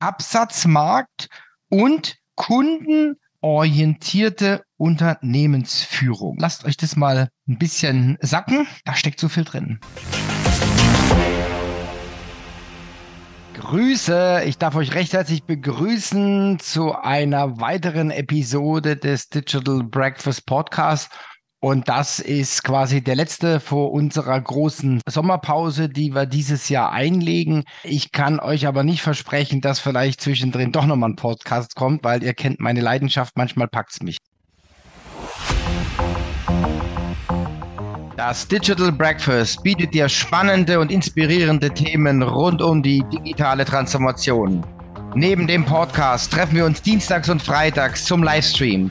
Absatzmarkt und kundenorientierte Unternehmensführung. Lasst euch das mal ein bisschen sacken. Da steckt so viel drin. Grüße, ich darf euch recht herzlich begrüßen zu einer weiteren Episode des Digital Breakfast Podcasts. Und das ist quasi der letzte vor unserer großen Sommerpause, die wir dieses Jahr einlegen. Ich kann euch aber nicht versprechen, dass vielleicht zwischendrin doch nochmal ein Podcast kommt, weil ihr kennt meine Leidenschaft, manchmal packt's mich. Das Digital Breakfast bietet dir spannende und inspirierende Themen rund um die digitale Transformation. Neben dem Podcast treffen wir uns dienstags und freitags zum Livestream.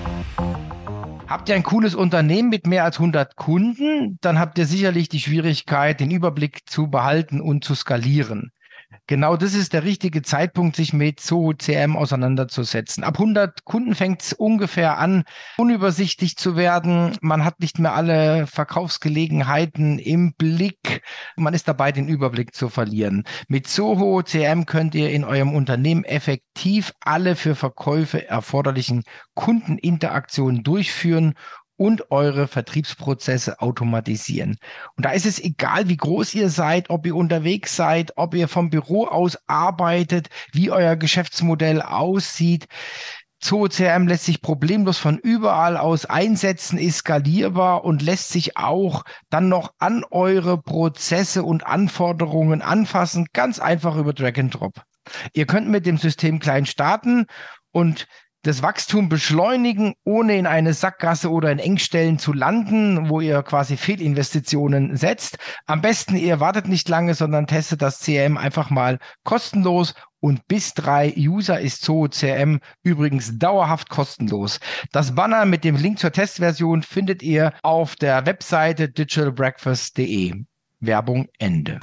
Habt ihr ein cooles Unternehmen mit mehr als 100 Kunden, dann habt ihr sicherlich die Schwierigkeit, den Überblick zu behalten und zu skalieren. Genau das ist der richtige Zeitpunkt, sich mit Zoho CM auseinanderzusetzen. Ab 100 Kunden fängt es ungefähr an, unübersichtlich zu werden. Man hat nicht mehr alle Verkaufsgelegenheiten im Blick. Man ist dabei, den Überblick zu verlieren. Mit Zoho CM könnt ihr in eurem Unternehmen effektiv alle für Verkäufe erforderlichen Kundeninteraktionen durchführen und eure Vertriebsprozesse automatisieren. Und da ist es egal, wie groß ihr seid, ob ihr unterwegs seid, ob ihr vom Büro aus arbeitet, wie euer Geschäftsmodell aussieht. ZooCRM lässt sich problemlos von überall aus einsetzen, ist skalierbar und lässt sich auch dann noch an eure Prozesse und Anforderungen anfassen, ganz einfach über Drag and Drop. Ihr könnt mit dem System klein starten und das Wachstum beschleunigen, ohne in eine Sackgasse oder in Engstellen zu landen, wo ihr quasi Fehlinvestitionen setzt. Am besten ihr wartet nicht lange, sondern testet das CRM einfach mal kostenlos und bis drei User ist Zoo CRM übrigens dauerhaft kostenlos. Das Banner mit dem Link zur Testversion findet ihr auf der Webseite digitalbreakfast.de. Werbung Ende.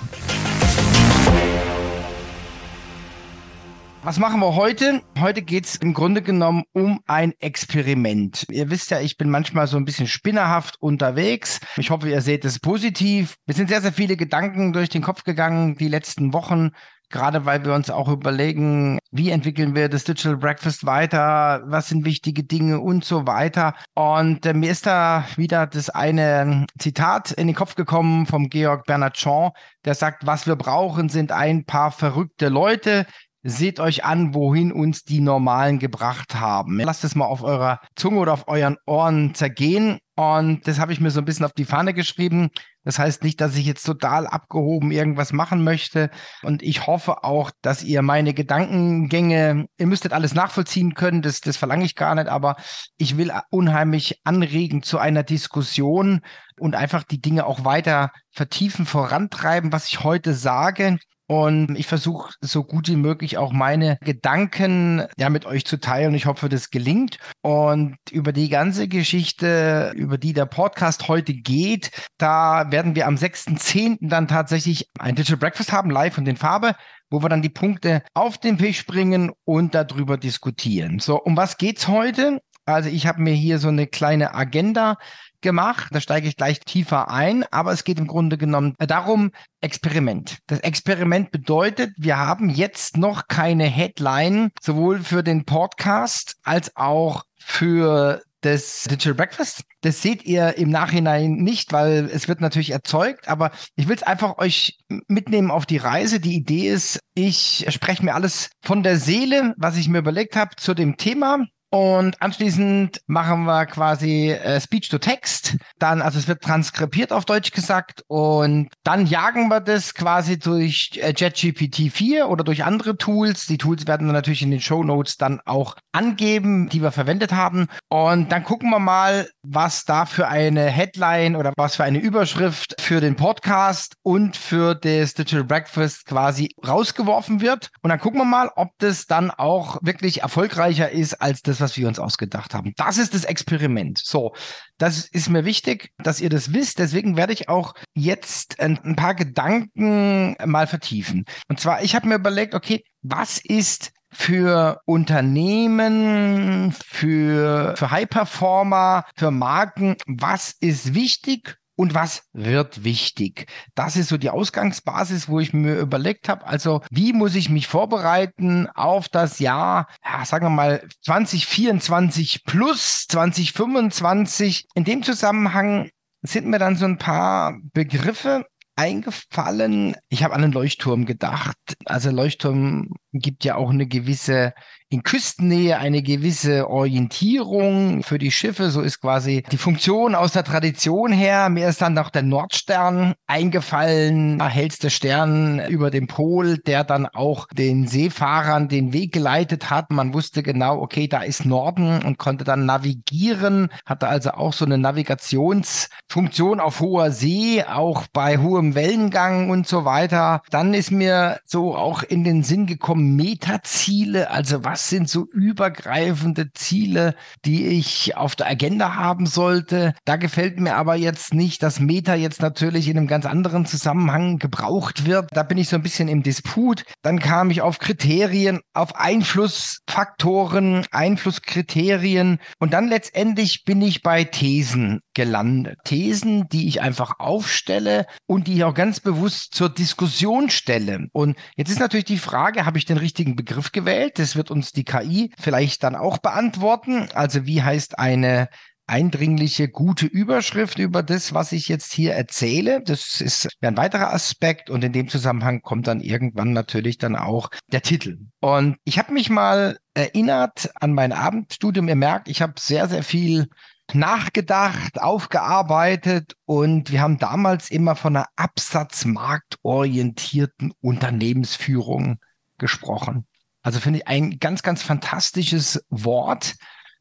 Was machen wir heute? Heute geht es im Grunde genommen um ein Experiment. Ihr wisst ja, ich bin manchmal so ein bisschen spinnerhaft unterwegs. Ich hoffe, ihr seht es positiv. Wir sind sehr, sehr viele Gedanken durch den Kopf gegangen die letzten Wochen. Gerade weil wir uns auch überlegen, wie entwickeln wir das Digital Breakfast weiter, was sind wichtige Dinge und so weiter. Und äh, mir ist da wieder das eine Zitat in den Kopf gekommen vom Georg Bernard Shaw, der sagt, was wir brauchen, sind ein paar verrückte Leute, Seht euch an, wohin uns die Normalen gebracht haben. Lasst es mal auf eurer Zunge oder auf euren Ohren zergehen. Und das habe ich mir so ein bisschen auf die Fahne geschrieben. Das heißt nicht, dass ich jetzt total abgehoben irgendwas machen möchte. Und ich hoffe auch, dass ihr meine Gedankengänge, ihr müsstet alles nachvollziehen können, das, das verlange ich gar nicht, aber ich will unheimlich anregen zu einer Diskussion und einfach die Dinge auch weiter vertiefen, vorantreiben, was ich heute sage. Und ich versuche so gut wie möglich auch meine Gedanken ja mit euch zu teilen. Ich hoffe, das gelingt. Und über die ganze Geschichte, über die der Podcast heute geht, da werden wir am 6.10. dann tatsächlich ein Digital Breakfast haben, live und in Farbe wo wir dann die Punkte auf den Tisch bringen und darüber diskutieren. So, um was geht's heute? Also ich habe mir hier so eine kleine Agenda gemacht. Da steige ich gleich tiefer ein. Aber es geht im Grunde genommen darum, Experiment. Das Experiment bedeutet, wir haben jetzt noch keine Headline, sowohl für den Podcast als auch für das Digital Breakfast. Das seht ihr im Nachhinein nicht, weil es wird natürlich erzeugt, aber ich will es einfach euch mitnehmen auf die Reise. Die Idee ist, ich spreche mir alles von der Seele, was ich mir überlegt habe zu dem Thema und anschließend machen wir quasi äh, Speech to Text. Dann, also es wird transkribiert auf Deutsch gesagt. Und dann jagen wir das quasi durch äh, JetGPT 4 oder durch andere Tools. Die Tools werden wir natürlich in den Show Notes dann auch angeben, die wir verwendet haben. Und dann gucken wir mal, was da für eine Headline oder was für eine Überschrift für den Podcast und für das Digital Breakfast quasi rausgeworfen wird. Und dann gucken wir mal, ob das dann auch wirklich erfolgreicher ist als das das, was wir uns ausgedacht haben. Das ist das Experiment. So, das ist mir wichtig, dass ihr das wisst. Deswegen werde ich auch jetzt ein, paar Gedanken mal vertiefen. Und zwar, ich habe mir überlegt, okay, was ist für Unternehmen, für, für High-Performer, für Marken, was ist wichtig und was wird wichtig? Das ist so die Ausgangsbasis, wo ich mir überlegt habe, also wie muss ich mich vorbereiten auf das Jahr, ja, sagen wir mal 2024 plus 2025. In dem Zusammenhang sind mir dann so ein paar Begriffe eingefallen. Ich habe an einen Leuchtturm gedacht. Also Leuchtturm gibt ja auch eine gewisse in Küstennähe eine gewisse Orientierung für die Schiffe. So ist quasi die Funktion aus der Tradition her. Mir ist dann noch der Nordstern eingefallen, hellste Stern über dem Pol, der dann auch den Seefahrern den Weg geleitet hat. Man wusste genau, okay, da ist Norden und konnte dann navigieren, hatte also auch so eine Navigationsfunktion auf hoher See, auch bei hohem Wellengang und so weiter. Dann ist mir so auch in den Sinn gekommen, Metaziele, also was was sind so übergreifende Ziele, die ich auf der Agenda haben sollte. Da gefällt mir aber jetzt nicht, dass Meta jetzt natürlich in einem ganz anderen Zusammenhang gebraucht wird. Da bin ich so ein bisschen im Disput. Dann kam ich auf Kriterien, auf Einflussfaktoren, Einflusskriterien und dann letztendlich bin ich bei Thesen gelandet. Thesen, die ich einfach aufstelle und die ich auch ganz bewusst zur Diskussion stelle. Und jetzt ist natürlich die Frage, habe ich den richtigen Begriff gewählt? Das wird uns uns die KI vielleicht dann auch beantworten. Also wie heißt eine eindringliche, gute Überschrift über das, was ich jetzt hier erzähle. Das ist ein weiterer Aspekt und in dem Zusammenhang kommt dann irgendwann natürlich dann auch der Titel. Und ich habe mich mal erinnert an mein Abendstudium. Ihr merkt, ich habe sehr, sehr viel nachgedacht, aufgearbeitet und wir haben damals immer von einer absatzmarktorientierten Unternehmensführung gesprochen. Also finde ich ein ganz, ganz fantastisches Wort,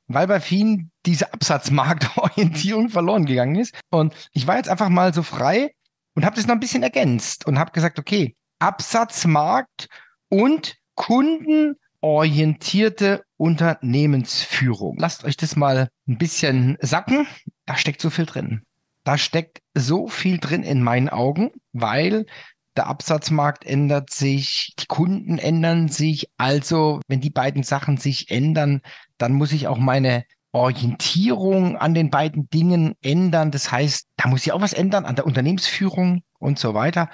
weil bei vielen diese Absatzmarktorientierung verloren gegangen ist. Und ich war jetzt einfach mal so frei und habe das noch ein bisschen ergänzt und habe gesagt, okay, Absatzmarkt und kundenorientierte Unternehmensführung. Lasst euch das mal ein bisschen sacken. Da steckt so viel drin. Da steckt so viel drin in meinen Augen, weil der Absatzmarkt ändert sich, die Kunden ändern sich. Also, wenn die beiden Sachen sich ändern, dann muss ich auch meine Orientierung an den beiden Dingen ändern. Das heißt, da muss ich auch was ändern an der Unternehmensführung und so weiter.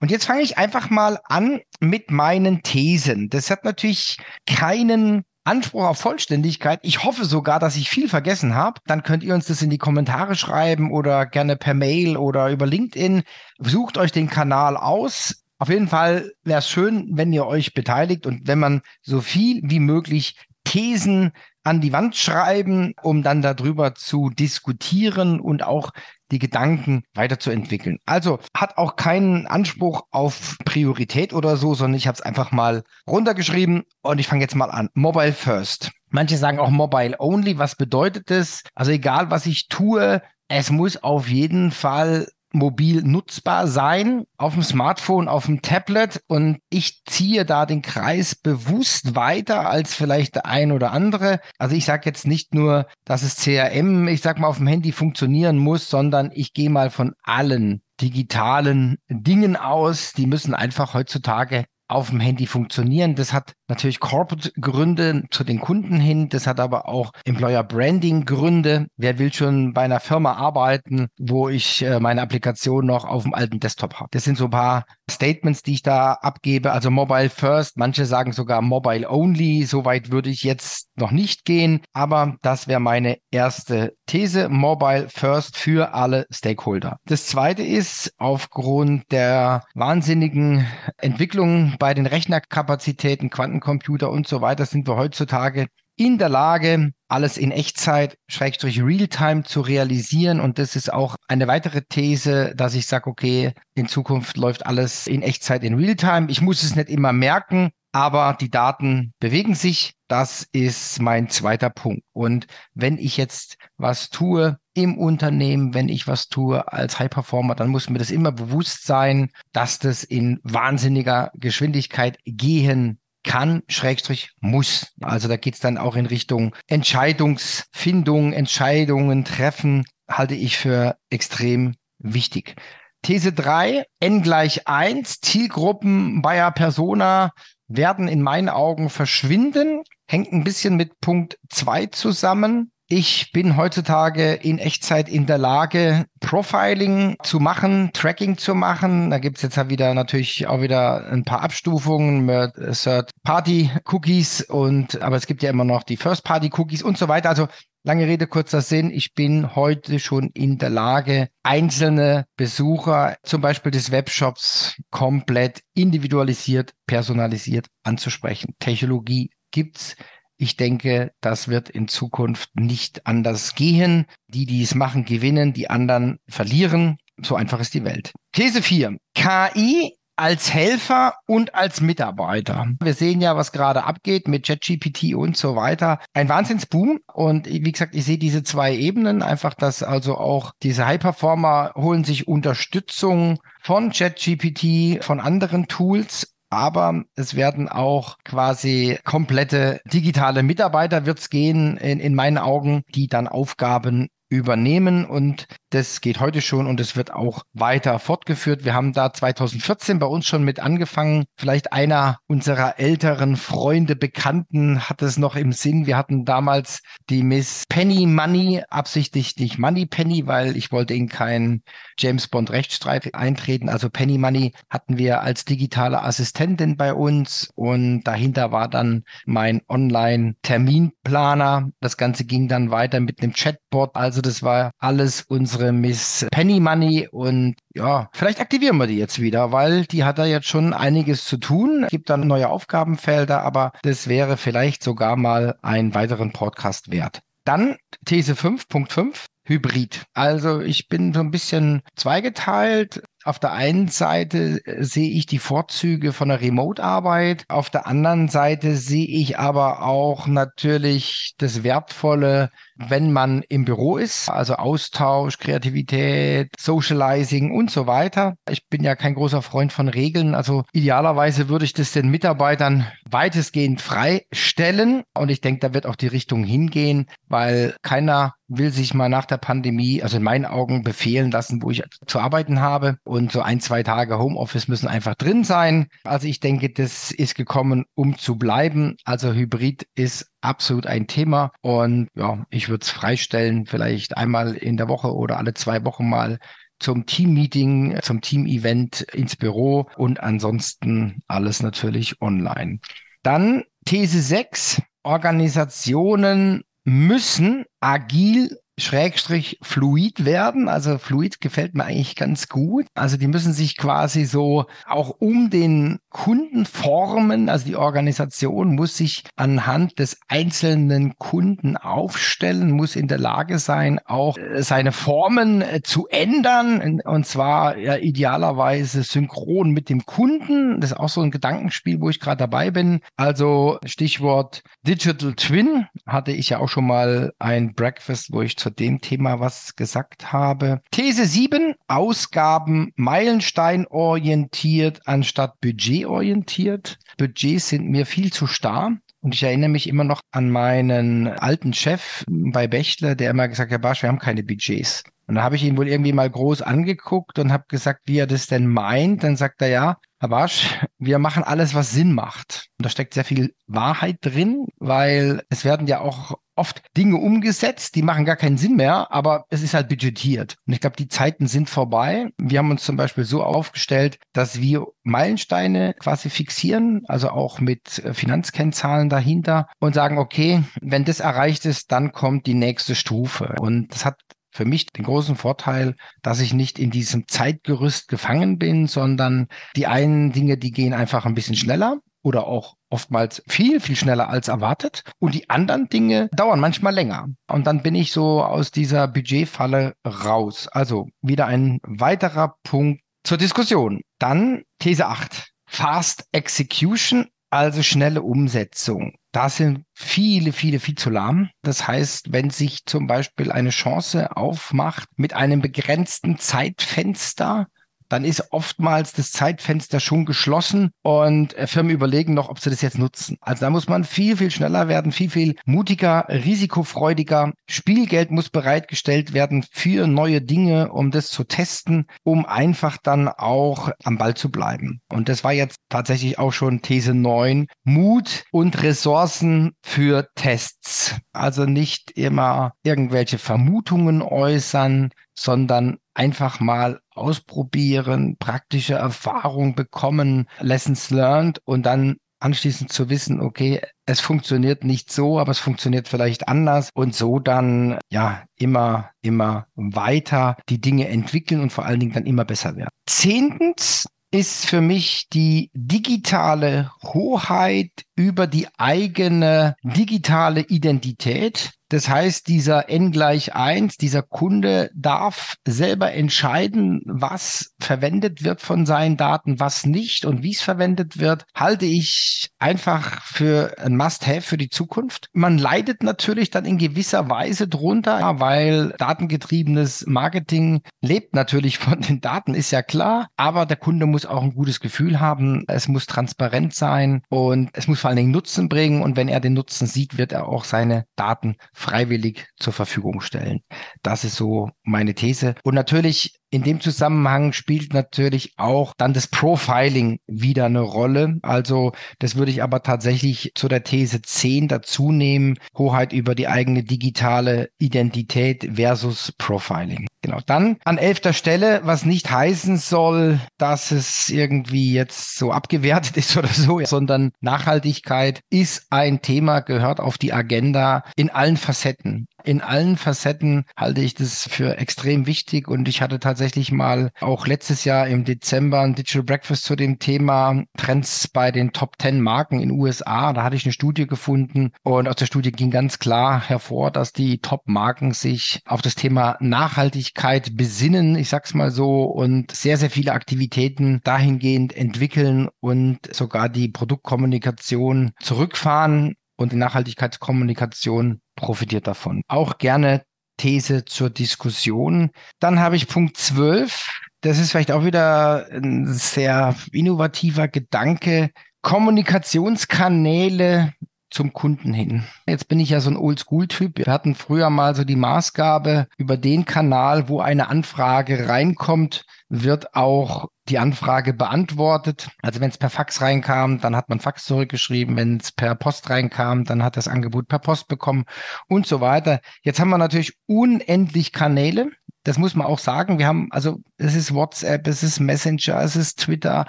Und jetzt fange ich einfach mal an mit meinen Thesen. Das hat natürlich keinen Anspruch auf Vollständigkeit. Ich hoffe sogar, dass ich viel vergessen habe. Dann könnt ihr uns das in die Kommentare schreiben oder gerne per Mail oder über LinkedIn. Sucht euch den Kanal aus. Auf jeden Fall wäre es schön, wenn ihr euch beteiligt und wenn man so viel wie möglich Thesen an die Wand schreiben, um dann darüber zu diskutieren und auch die Gedanken weiterzuentwickeln. Also hat auch keinen Anspruch auf Priorität oder so, sondern ich habe es einfach mal runtergeschrieben und ich fange jetzt mal an. Mobile First. Manche sagen auch Mobile Only. Was bedeutet das? Also egal, was ich tue, es muss auf jeden Fall mobil nutzbar sein, auf dem Smartphone, auf dem Tablet und ich ziehe da den Kreis bewusst weiter als vielleicht der ein oder andere. Also ich sage jetzt nicht nur, dass es CRM, ich sag mal, auf dem Handy funktionieren muss, sondern ich gehe mal von allen digitalen Dingen aus. Die müssen einfach heutzutage auf dem Handy funktionieren. Das hat natürlich Corporate-Gründe zu den Kunden hin. Das hat aber auch Employer-Branding-Gründe. Wer will schon bei einer Firma arbeiten, wo ich äh, meine Applikation noch auf dem alten Desktop habe? Das sind so ein paar Statements, die ich da abgebe. Also Mobile First. Manche sagen sogar Mobile Only. Soweit würde ich jetzt noch nicht gehen. Aber das wäre meine erste These. Mobile First für alle Stakeholder. Das zweite ist, aufgrund der wahnsinnigen Entwicklung bei den Rechnerkapazitäten, Quantencomputer und so weiter sind wir heutzutage in der Lage, alles in Echtzeit, Schrägstrich Realtime zu realisieren. Und das ist auch eine weitere These, dass ich sage, okay, in Zukunft läuft alles in Echtzeit in Realtime. Ich muss es nicht immer merken, aber die Daten bewegen sich. Das ist mein zweiter Punkt. Und wenn ich jetzt was tue im Unternehmen, wenn ich was tue als High Performer, dann muss mir das immer bewusst sein, dass das in wahnsinniger Geschwindigkeit gehen kann, Schrägstrich muss. Also da geht es dann auch in Richtung Entscheidungsfindung, Entscheidungen treffen, halte ich für extrem wichtig. These 3, n gleich 1, Zielgruppen Bayer Persona werden in meinen Augen verschwinden, hängt ein bisschen mit Punkt 2 zusammen. Ich bin heutzutage in Echtzeit in der Lage, Profiling zu machen, Tracking zu machen. Da gibt's jetzt ja wieder natürlich auch wieder ein paar Abstufungen mit Third-Party-Cookies und aber es gibt ja immer noch die First-Party-Cookies und so weiter. Also Lange Rede, kurzer Sinn. Ich bin heute schon in der Lage, einzelne Besucher, zum Beispiel des Webshops, komplett individualisiert, personalisiert anzusprechen. Technologie gibt's. Ich denke, das wird in Zukunft nicht anders gehen. Die, die es machen, gewinnen, die anderen verlieren. So einfach ist die Welt. These 4. KI als Helfer und als Mitarbeiter. Wir sehen ja, was gerade abgeht mit ChatGPT und so weiter. Ein Wahnsinnsboom. Und wie gesagt, ich sehe diese zwei Ebenen. Einfach, dass also auch diese High-Performer holen sich Unterstützung von ChatGPT, von anderen Tools aber es werden auch quasi komplette digitale Mitarbeiter wird's gehen, in, in meinen Augen, die dann Aufgaben übernehmen. Und das geht heute schon und es wird auch weiter fortgeführt. Wir haben da 2014 bei uns schon mit angefangen. Vielleicht einer unserer älteren Freunde, Bekannten hat es noch im Sinn. Wir hatten damals die Miss Penny Money, absichtlich nicht Money Penny, weil ich wollte in keinen James Bond Rechtsstreit eintreten. Also Penny Money hatten wir als digitale Assistentin bei uns und dahinter war dann mein Online-Terminplaner. Das Ganze ging dann weiter mit einem Chatbot. Also das war alles unsere Miss Penny Money und ja, vielleicht aktivieren wir die jetzt wieder, weil die hat da jetzt schon einiges zu tun. Es gibt dann neue Aufgabenfelder, aber das wäre vielleicht sogar mal einen weiteren Podcast wert. Dann These 5.5. Hybrid. Also ich bin so ein bisschen zweigeteilt. Auf der einen Seite äh, sehe ich die Vorzüge von der Remote-Arbeit. Auf der anderen Seite sehe ich aber auch natürlich das Wertvolle, wenn man im Büro ist. Also Austausch, Kreativität, Socializing und so weiter. Ich bin ja kein großer Freund von Regeln. Also idealerweise würde ich das den Mitarbeitern weitestgehend freistellen. Und ich denke, da wird auch die Richtung hingehen, weil keiner will sich mal nach der Pandemie, also in meinen Augen, befehlen lassen, wo ich zu arbeiten habe. So ein, zwei Tage Homeoffice müssen einfach drin sein. Also ich denke, das ist gekommen, um zu bleiben. Also Hybrid ist absolut ein Thema. Und ja, ich würde es freistellen, vielleicht einmal in der Woche oder alle zwei Wochen mal zum Team-Meeting, zum Team-Event ins Büro und ansonsten alles natürlich online. Dann These 6. Organisationen müssen agil Schrägstrich fluid werden. Also fluid gefällt mir eigentlich ganz gut. Also die müssen sich quasi so auch um den Kunden formen. Also die Organisation muss sich anhand des einzelnen Kunden aufstellen, muss in der Lage sein, auch äh, seine Formen äh, zu ändern. Und zwar ja, idealerweise synchron mit dem Kunden. Das ist auch so ein Gedankenspiel, wo ich gerade dabei bin. Also Stichwort Digital Twin hatte ich ja auch schon mal ein Breakfast, wo ich zu dem Thema was gesagt habe. These 7, Ausgaben Meilenstein orientiert anstatt budgetorientiert. Budgets sind mir viel zu starr. Und ich erinnere mich immer noch an meinen alten Chef bei Bechtle, der immer gesagt hat, Barsch, wir haben keine Budgets. Und da habe ich ihn wohl irgendwie mal groß angeguckt und habe gesagt, wie er das denn meint. Dann sagt er, ja, Herr Barsch, wir machen alles, was Sinn macht. Und da steckt sehr viel Wahrheit drin, weil es werden ja auch oft Dinge umgesetzt, die machen gar keinen Sinn mehr, aber es ist halt budgetiert. Und ich glaube, die Zeiten sind vorbei. Wir haben uns zum Beispiel so aufgestellt, dass wir Meilensteine quasi fixieren, also auch mit äh, Finanzkennzahlen dahinter und sagen, okay, wenn das erreicht ist, dann kommt die nächste Stufe. Und das hat für mich den großen Vorteil, dass ich nicht in diesem Zeitgerüst gefangen bin, sondern die einen Dinge, die gehen einfach ein bisschen schneller oder auch oftmals viel, viel schneller als erwartet. Und die anderen Dinge dauern manchmal länger. Und dann bin ich so aus dieser Budgetfalle raus. Also wieder ein weiterer Punkt zur Diskussion. Dann These 8. Fast Execution, also schnelle Umsetzung. Da sind viele, viele viel zu lahm. Das heißt, wenn sich zum Beispiel eine Chance aufmacht mit einem begrenzten Zeitfenster, dann ist oftmals das Zeitfenster schon geschlossen und äh, Firmen überlegen noch, ob sie das jetzt nutzen. Also da muss man viel, viel schneller werden, viel, viel mutiger, risikofreudiger. Spielgeld muss bereitgestellt werden für neue Dinge, um das zu testen, um einfach dann auch am Ball zu bleiben. Und das war jetzt tatsächlich auch schon These 9. Mut und Ressourcen für Tests. Also nicht immer irgendwelche Vermutungen äußern, sondern einfach mal ausprobieren, praktische Erfahrung bekommen, Lessons learned und dann anschließend zu wissen, okay, es funktioniert nicht so, aber es funktioniert vielleicht anders und so dann ja immer, immer weiter die Dinge entwickeln und vor allen Dingen dann immer besser werden. Zehntens ist für mich die digitale Hoheit über die eigene digitale Identität. Das heißt, dieser N gleich eins, dieser Kunde darf selber entscheiden, was verwendet wird von seinen Daten, was nicht und wie es verwendet wird, halte ich einfach für ein Must-Have für die Zukunft. Man leidet natürlich dann in gewisser Weise drunter, weil datengetriebenes Marketing lebt natürlich von den Daten, ist ja klar. Aber der Kunde muss auch ein gutes Gefühl haben. Es muss transparent sein und es muss vor allen Dingen Nutzen bringen. Und wenn er den Nutzen sieht, wird er auch seine Daten freiwillig zur Verfügung stellen. Das ist so meine These. Und natürlich in dem Zusammenhang spielt natürlich auch dann das Profiling wieder eine Rolle. Also das würde ich aber tatsächlich zu der These 10 dazu nehmen. Hoheit über die eigene digitale Identität versus Profiling. Genau. Dann an elfter Stelle, was nicht heißen soll, dass es irgendwie jetzt so abgewertet ist oder so, sondern Nachhaltigkeit ist ein Thema, gehört auf die Agenda in allen Facetten in allen Facetten halte ich das für extrem wichtig und ich hatte tatsächlich mal auch letztes Jahr im Dezember ein Digital Breakfast zu dem Thema Trends bei den Top 10 Marken in USA. Da hatte ich eine Studie gefunden und aus der Studie ging ganz klar hervor, dass die Top-Marken sich auf das Thema Nachhaltigkeit besinnen, ich sag's mal so, und sehr, sehr viele Aktivitäten dahingehend entwickeln und sogar die Produktkommunikation zurückfahren und die Nachhaltigkeitskommunikation profitiert davon. Auch gerne These zur Diskussion. Dann habe ich Punkt 12. Das ist vielleicht auch wieder ein sehr innovativer Gedanke. Kommunikationskanäle zum Kunden hin. Jetzt bin ich ja so ein Oldschool-Typ. Wir hatten früher mal so die Maßgabe, über den Kanal, wo eine Anfrage reinkommt, wird auch die Anfrage beantwortet. Also wenn es per Fax reinkam, dann hat man Fax zurückgeschrieben. Wenn es per Post reinkam, dann hat das Angebot per Post bekommen und so weiter. Jetzt haben wir natürlich unendlich Kanäle. Das muss man auch sagen. Wir haben, also es ist WhatsApp, es ist Messenger, es ist Twitter,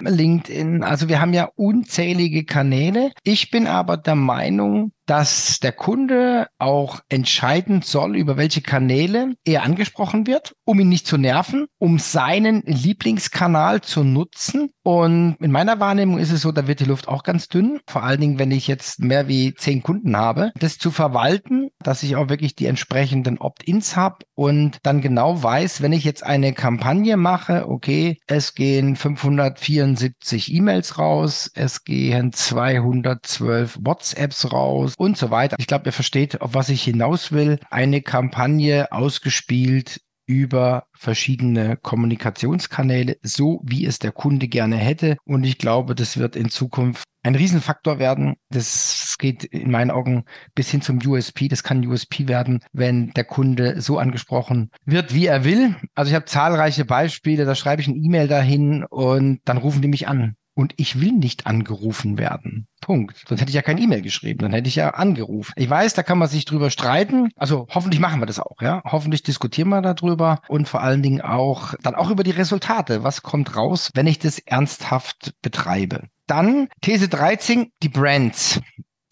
LinkedIn. Also wir haben ja unzählige Kanäle. Ich bin aber der Meinung, dass der Kunde auch entscheiden soll, über welche Kanäle er angesprochen wird, um ihn nicht zu nerven, um seinen Lieblingskanal zu nutzen. Und in meiner Wahrnehmung ist es so, da wird die Luft auch ganz dünn. Vor allen Dingen, wenn ich jetzt mehr wie zehn Kunden habe, das zu verwalten, dass ich auch wirklich die entsprechenden Opt-ins habe und dann genau weiß, wenn ich jetzt eine Kampagne mache, okay, es gehen 574 E-Mails raus, es gehen 212 WhatsApps raus und so weiter. Ich glaube, ihr versteht, auf was ich hinaus will. Eine Kampagne ausgespielt über verschiedene Kommunikationskanäle, so wie es der Kunde gerne hätte. Und ich glaube, das wird in Zukunft ein Riesenfaktor werden. Das geht in meinen Augen bis hin zum USP. Das kann USP werden, wenn der Kunde so angesprochen wird, wie er will. Also ich habe zahlreiche Beispiele. Da schreibe ich eine E-Mail dahin und dann rufen die mich an und ich will nicht angerufen werden. Punkt. Sonst hätte ich ja kein E-Mail geschrieben, dann hätte ich ja angerufen. Ich weiß, da kann man sich drüber streiten. Also hoffentlich machen wir das auch, ja. Hoffentlich diskutieren wir darüber und vor allen Dingen auch dann auch über die Resultate. Was kommt raus, wenn ich das ernsthaft betreibe? Dann These 13, die Brands.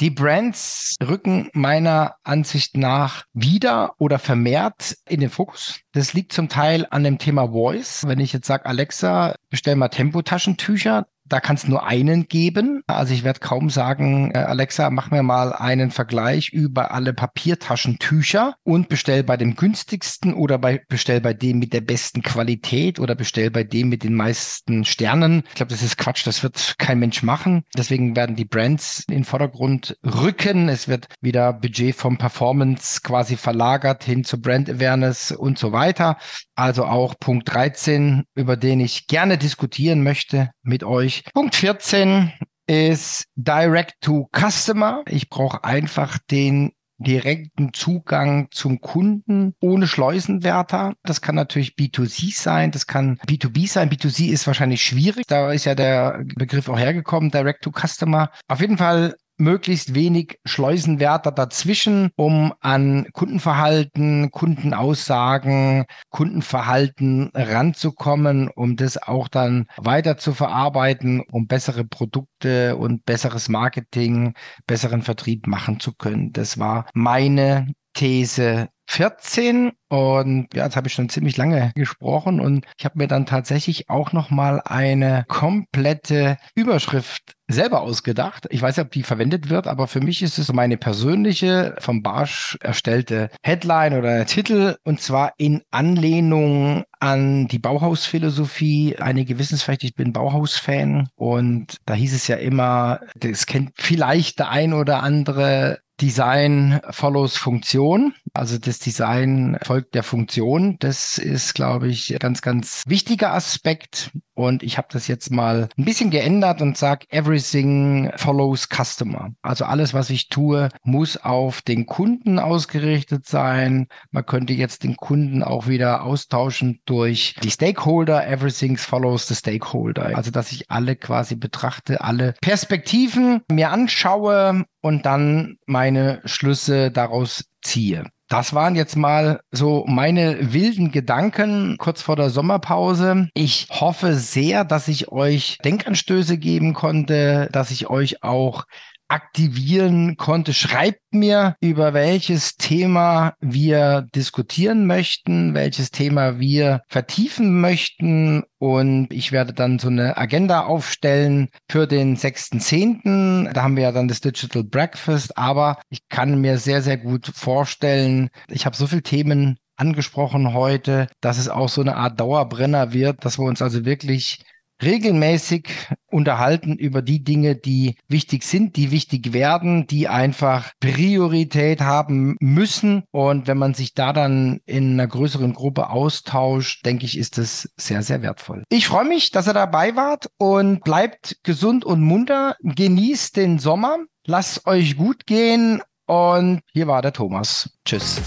Die Brands rücken meiner Ansicht nach wieder oder vermehrt in den Fokus. Das liegt zum Teil an dem Thema Voice. Wenn ich jetzt sage, Alexa, bestell mal Tempotaschentücher, da kann es nur einen geben. Also ich werde kaum sagen, äh, Alexa, mach mir mal einen Vergleich über alle Papiertaschentücher und bestell bei dem günstigsten oder bei, bestell bei dem mit der besten Qualität oder bestell bei dem mit den meisten Sternen. Ich glaube, das ist Quatsch, das wird kein Mensch machen. Deswegen werden die Brands in den Vordergrund rücken. Es wird wieder Budget vom Performance quasi verlagert hin zu Brand Awareness und so weiter. Also auch Punkt 13, über den ich gerne diskutieren möchte mit euch. Punkt 14 ist Direct to Customer. Ich brauche einfach den direkten Zugang zum Kunden ohne Schleusenwärter. Das kann natürlich B2C sein, das kann B2B sein. B2C ist wahrscheinlich schwierig. Da ist ja der Begriff auch hergekommen, Direct to Customer. Auf jeden Fall möglichst wenig Schleusenwärter dazwischen, um an Kundenverhalten, Kundenaussagen, Kundenverhalten ranzukommen, um das auch dann weiter zu verarbeiten, um bessere Produkte und besseres Marketing, besseren Vertrieb machen zu können. Das war meine These 14 und ja, jetzt habe ich schon ziemlich lange gesprochen und ich habe mir dann tatsächlich auch noch mal eine komplette Überschrift selber ausgedacht. Ich weiß nicht, ob die verwendet wird, aber für mich ist es meine persönliche vom Barsch erstellte Headline oder Titel und zwar in Anlehnung an die Bauhausphilosophie. Einige wissen es vielleicht, ich bin Bauhaus-Fan und da hieß es ja immer, das kennt vielleicht der ein oder andere Design follows Funktion. Also das Design folgt der Funktion. Das ist, glaube ich, ganz, ganz wichtiger Aspekt. Und ich habe das jetzt mal ein bisschen geändert und sage, everything follows customer. Also alles, was ich tue, muss auf den Kunden ausgerichtet sein. Man könnte jetzt den Kunden auch wieder austauschen durch die Stakeholder. Everything follows the stakeholder. Also dass ich alle quasi betrachte, alle Perspektiven mir anschaue und dann meine Schlüsse daraus ziehe. Das waren jetzt mal so meine wilden Gedanken kurz vor der Sommerpause. Ich hoffe sehr, dass ich euch Denkanstöße geben konnte, dass ich euch auch aktivieren konnte. Schreibt mir, über welches Thema wir diskutieren möchten, welches Thema wir vertiefen möchten. Und ich werde dann so eine Agenda aufstellen für den 6.10. Da haben wir ja dann das Digital Breakfast. Aber ich kann mir sehr, sehr gut vorstellen, ich habe so viele Themen angesprochen heute, dass es auch so eine Art Dauerbrenner wird, dass wir uns also wirklich regelmäßig unterhalten über die Dinge, die wichtig sind, die wichtig werden, die einfach Priorität haben müssen. Und wenn man sich da dann in einer größeren Gruppe austauscht, denke ich, ist das sehr, sehr wertvoll. Ich freue mich, dass ihr dabei wart und bleibt gesund und munter. Genießt den Sommer. Lasst euch gut gehen. Und hier war der Thomas. Tschüss.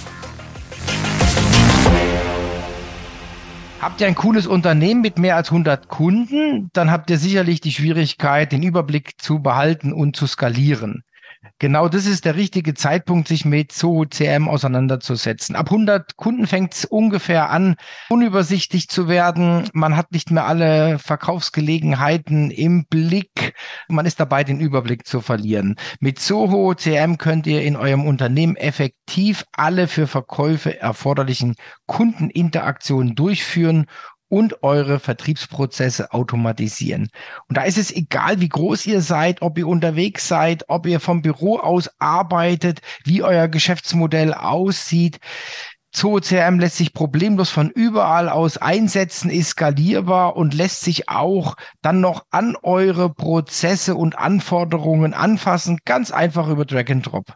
Habt ihr ein cooles Unternehmen mit mehr als 100 Kunden, dann habt ihr sicherlich die Schwierigkeit, den Überblick zu behalten und zu skalieren. Genau das ist der richtige Zeitpunkt, sich mit Zoho CM auseinanderzusetzen. Ab 100 Kunden fängt es ungefähr an, unübersichtlich zu werden. Man hat nicht mehr alle Verkaufsgelegenheiten im Blick. Man ist dabei, den Überblick zu verlieren. Mit Zoho CM könnt ihr in eurem Unternehmen effektiv alle für Verkäufe erforderlichen Kundeninteraktionen durchführen und eure Vertriebsprozesse automatisieren. Und da ist es egal, wie groß ihr seid, ob ihr unterwegs seid, ob ihr vom Büro aus arbeitet, wie euer Geschäftsmodell aussieht. ZooCRM lässt sich problemlos von überall aus einsetzen, ist skalierbar und lässt sich auch dann noch an eure Prozesse und Anforderungen anfassen, ganz einfach über Drag and Drop.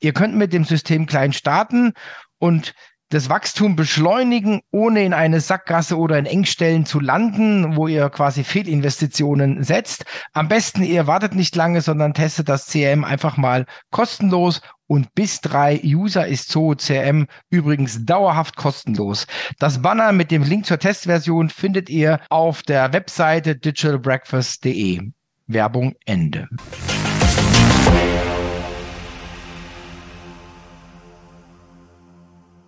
Ihr könnt mit dem System klein starten und das Wachstum beschleunigen, ohne in eine Sackgasse oder in Engstellen zu landen, wo ihr quasi Fehlinvestitionen setzt. Am besten, ihr wartet nicht lange, sondern testet das CRM einfach mal kostenlos und bis drei User ist Zoho CRM übrigens dauerhaft kostenlos. Das Banner mit dem Link zur Testversion findet ihr auf der Webseite digitalbreakfast.de. Werbung Ende.